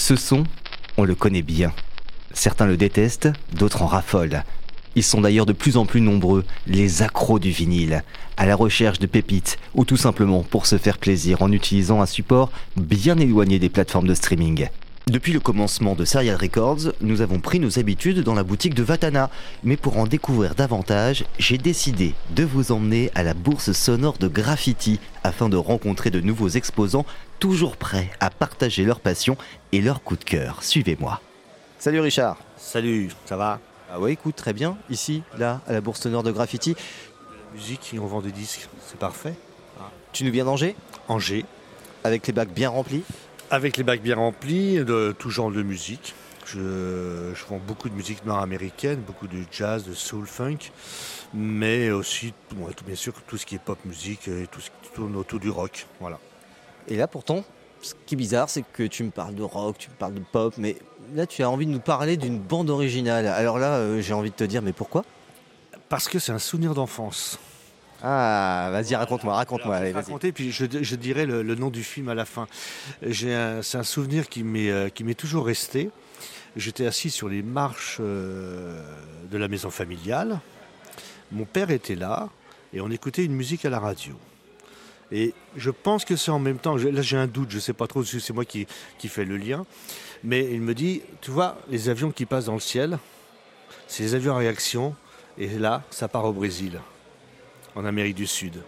Ce son, on le connaît bien. Certains le détestent, d'autres en raffolent. Ils sont d'ailleurs de plus en plus nombreux, les accros du vinyle, à la recherche de pépites ou tout simplement pour se faire plaisir en utilisant un support bien éloigné des plateformes de streaming. Depuis le commencement de Serial Records, nous avons pris nos habitudes dans la boutique de Vatana. Mais pour en découvrir davantage, j'ai décidé de vous emmener à la bourse sonore de Graffiti afin de rencontrer de nouveaux exposants toujours prêts à partager leur passion et leur coup de cœur. Suivez-moi. Salut Richard. Salut, ça va? Ah ouais, écoute, très bien. Ici, là, à la bourse sonore de Graffiti. Musique, on vend des disques, c'est parfait. Tu nous viens d'Angers? Angers, Avec les bacs bien remplis? Avec les bacs bien remplis, de tout genre de musique. Je, je vends beaucoup de musique nord-américaine, beaucoup de jazz, de soul funk, mais aussi, bon, bien sûr, tout ce qui est pop musique et tout ce qui tourne autour du rock. Voilà. Et là, pourtant, ce qui est bizarre, c'est que tu me parles de rock, tu me parles de pop, mais là, tu as envie de nous parler d'une bande originale. Alors là, euh, j'ai envie de te dire, mais pourquoi? Parce que c'est un souvenir d'enfance. Ah, vas-y, raconte-moi, raconte-moi, allez, raconter, puis je, je dirai le, le nom du film à la fin. C'est un souvenir qui m'est euh, qui m'est toujours resté. J'étais assis sur les marches euh, de la maison familiale. Mon père était là et on écoutait une musique à la radio. Et je pense que c'est en même temps, là j'ai un doute, je ne sais pas trop c'est moi qui, qui fais le lien, mais il me dit, tu vois, les avions qui passent dans le ciel, c'est les avions à réaction, et là, ça part au Brésil, en Amérique du Sud.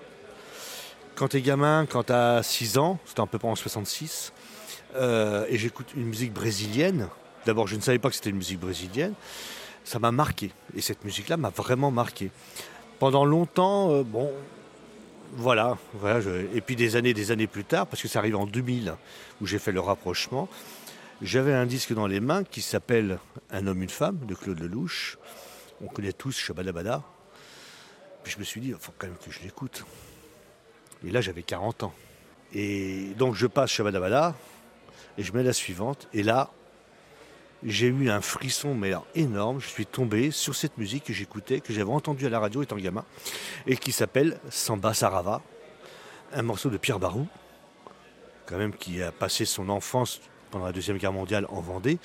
Quand t'es gamin, quand t'as 6 ans, c'était à peu près en 66, euh, et j'écoute une musique brésilienne, d'abord je ne savais pas que c'était une musique brésilienne, ça m'a marqué. Et cette musique-là m'a vraiment marqué. Pendant longtemps, euh, bon, voilà. voilà Et puis des années, des années plus tard, parce que ça arrive en 2000, où j'ai fait le rapprochement, j'avais un disque dans les mains qui s'appelle Un homme, une femme, de Claude Lelouch. On connaît tous Shabadabada. Puis je me suis dit, il faut quand même que je l'écoute. Et là, j'avais 40 ans. Et donc, je passe Shabadabada et je mets la suivante. Et là, j'ai eu un frisson mais énorme. Je suis tombé sur cette musique que j'écoutais, que j'avais entendue à la radio étant gamin, et qui s'appelle Samba Sarava, un morceau de Pierre Barou, quand même qui a passé son enfance pendant la Deuxième Guerre mondiale en Vendée,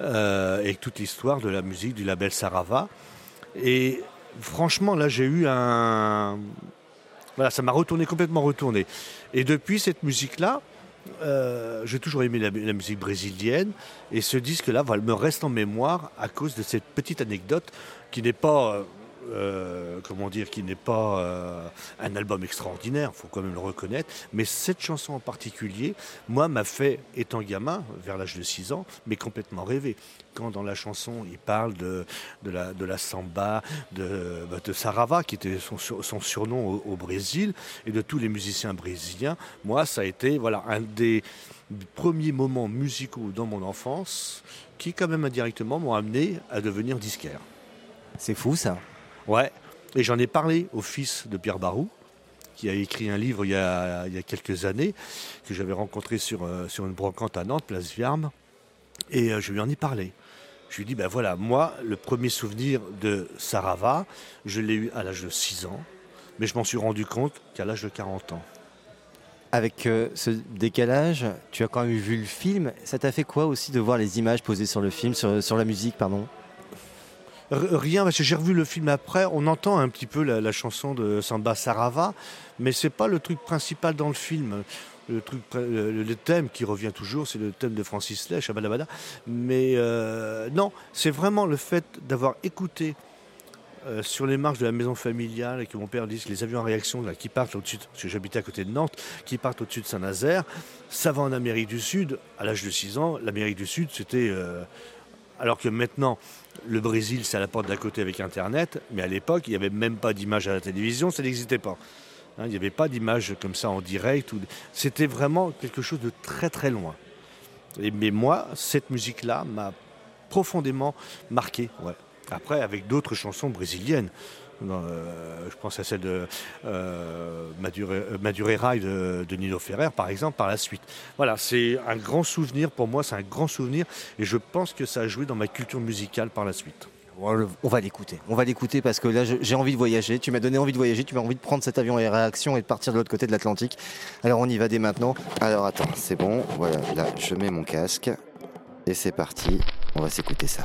euh, avec toute l'histoire de la musique du label Sarava. Et franchement, là, j'ai eu un... Voilà, ça m'a retourné, complètement retourné. Et depuis cette musique-là, euh, j'ai toujours aimé la, musique brésilienne. Et ce disque-là voilà, me reste en mémoire à cause de cette petite anecdote qui n'est pas... euh, comment dire, qui n'est pas euh, un album extraordinaire, faut quand même le reconnaître, mais cette chanson en particulier, moi, m'a fait, étant gamin, vers l'âge de 6 ans, mais complètement rêver. Quand dans la chanson, il parle de, la, samba, de, bah, de Sarava, qui était son surnom au, au Brésil, et de tous les musiciens brésiliens, moi, ça a été voilà, un des premiers moments musicaux dans mon enfance qui, quand même indirectement, m'ont amené à devenir disquaire. C'est fou ça. Ouais, et j'en ai parlé au fils de Pierre Barou, qui a écrit un livre il y a, quelques années, que j'avais rencontré sur, euh, sur une brocante à Nantes, place Viarme, et euh, je lui en ai parlé. Je lui ai dit, ben voilà, moi, le premier souvenir de Sarava, je l'ai eu à l'âge de 6 ans, mais je m'en suis rendu compte qu'à l'âge de 40 ans. Avec euh, ce décalage, tu as quand même vu le film. Ça t'a fait quoi aussi de voir les images posées sur le film, sur, la musique, pardon? Rien, parce que j'ai revu le film après. On entend un petit peu la, chanson de Samba Sarava, mais c'est pas le truc principal dans le film. Le, truc, le, thème qui revient toujours, c'est le thème de Francis Lay, Shabadabada. Mais euh, non, c'est vraiment le fait d'avoir écouté euh, sur les marches de la maison familiale et que mon père dise que les avions en réaction qui partent au-dessus, de- parce que j'habitais à côté de Nantes, qui partent au-dessus de Saint-Nazaire, ça va en Amérique du Sud. À l'âge de 6 ans, l'Amérique du Sud, c'était. euh, alors que maintenant, le Brésil, c'est à la porte d'à côté avec Internet, mais à l'époque, il n'y avait même pas d'image à la télévision, ça n'existait pas. Hein, il n'y avait pas d'image comme ça en direct. C'était vraiment quelque chose de très très loin. Mais moi, cette musique-là m'a profondément marqué. Après, avec d'autres chansons brésiliennes. Euh, je pense à celle de euh, Madure- euh, Madureira et de, Nino Ferrer, par exemple, par la suite. Voilà, c'est un grand souvenir pour moi, c'est un grand souvenir, et je pense que ça a joué dans ma culture musicale par la suite. On va l'écouter. On va l'écouter parce que là, j'ai envie de voyager. Tu m'as donné envie de voyager. Tu m'as envie de prendre cet avion et réaction et de partir de l'autre côté de l'Atlantique. Alors, on y va dès maintenant. Alors, attends, c'est bon. Voilà, là, je mets mon casque. Et c'est parti, on va s'écouter ça.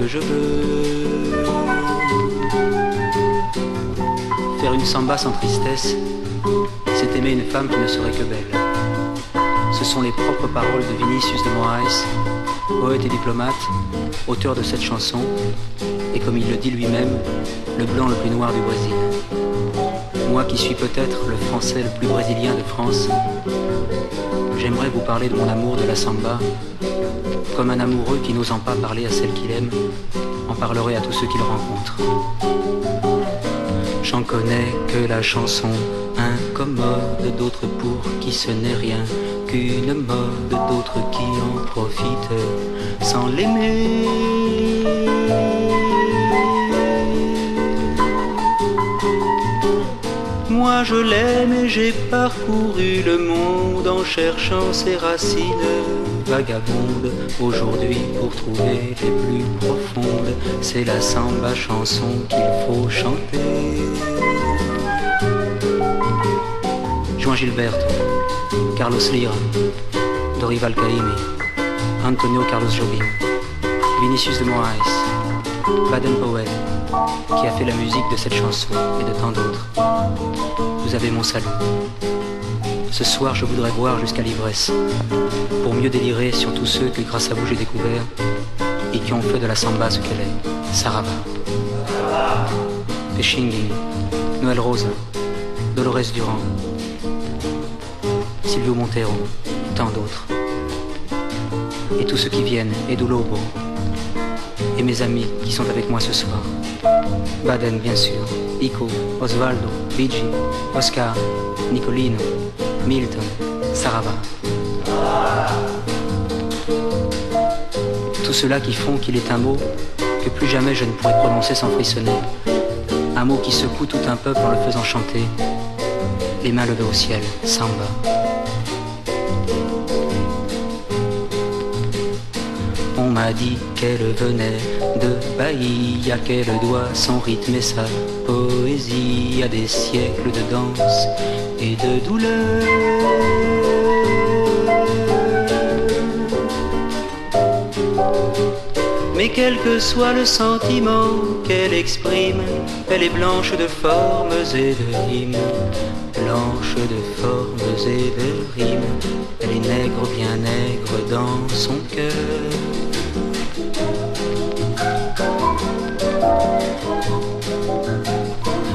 que je veux. Faire une samba sans tristesse, c'est aimer une femme qui ne serait que belle. Ce sont les propres paroles de Vinicius de Moraes, poète et diplomate, auteur de cette chanson, et comme il le dit lui-même, le blanc le plus noir du Brésil. Moi qui suis peut-être le français le plus brésilien de France, j'aimerais vous parler de mon amour de la samba comme un amoureux qui n'osant pas parler à celle qu'il aime, en parlerait à tous ceux qu'il rencontre. J'en connais que la chanson incommode, d'autres pour qui ce n'est rien qu'une mode, d'autres qui en profitent sans l'aimer. Je l'aime et j'ai parcouru le monde en cherchant ses racines vagabonde aujourd'hui pour trouver les plus profondes. C'est la samba chanson qu'il faut chanter. Juan Gilberto, Carlos Lira, Dorival Caymmi, Antonio Carlos Jobim, Vinicius de Moraes, Baden Powell, qui a fait la musique de cette chanson et de tant d'autres. Vous avez mon salut. Ce soir, je voudrais voir jusqu'à l'ivresse, pour mieux délirer sur tous ceux que grâce à vous j'ai découvert et qui ont fait de la samba ce qu'elle est. Sarava, Pechingui, Noël Rosa, Dolores Durand, Silvio Montero, tant d'autres. Et tous ceux qui viennent, Edu Lobo, et mes amis qui sont avec moi ce soir. Baden, bien sûr, Ico, Osvaldo, Luigi, Oscar, Nicolino, Milton, Sarava. Tout cela qui font qu'il est un mot que plus jamais je ne pourrai prononcer sans frissonner. Un mot qui secoue tout un peuple en le faisant chanter. Les mains levées au ciel, samba. M'a dit qu'elle venait de Bahia, qu'elle doit son rythme et sa poésie à des siècles de danse et de douleur. Mais quel que soit le sentiment qu'elle exprime, elle est blanche de formes et de rimes, blanche de formes et de rimes, elle est nègre, bien nègre dans son cœur.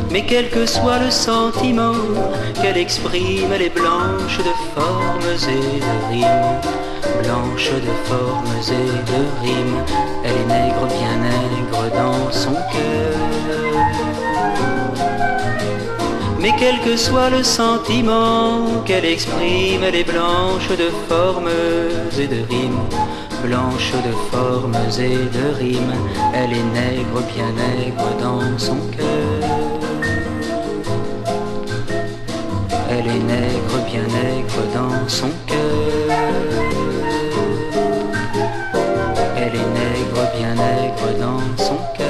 Mais quel que soit le sentiment qu'elle exprime, elle est blanche de formes et de rimes. Blanche de formes et de rimes, elle est nègre, bien nègre dans son cœur. Mais quel que soit le sentiment qu'elle exprime, elle est blanche de formes et de rimes. Blanche de formes et de rimes, elle est nègre, bien nègre dans son cœur. Elle est nègre, bien nègre dans son cœur. Elle est nègre, bien nègre dans son cœur.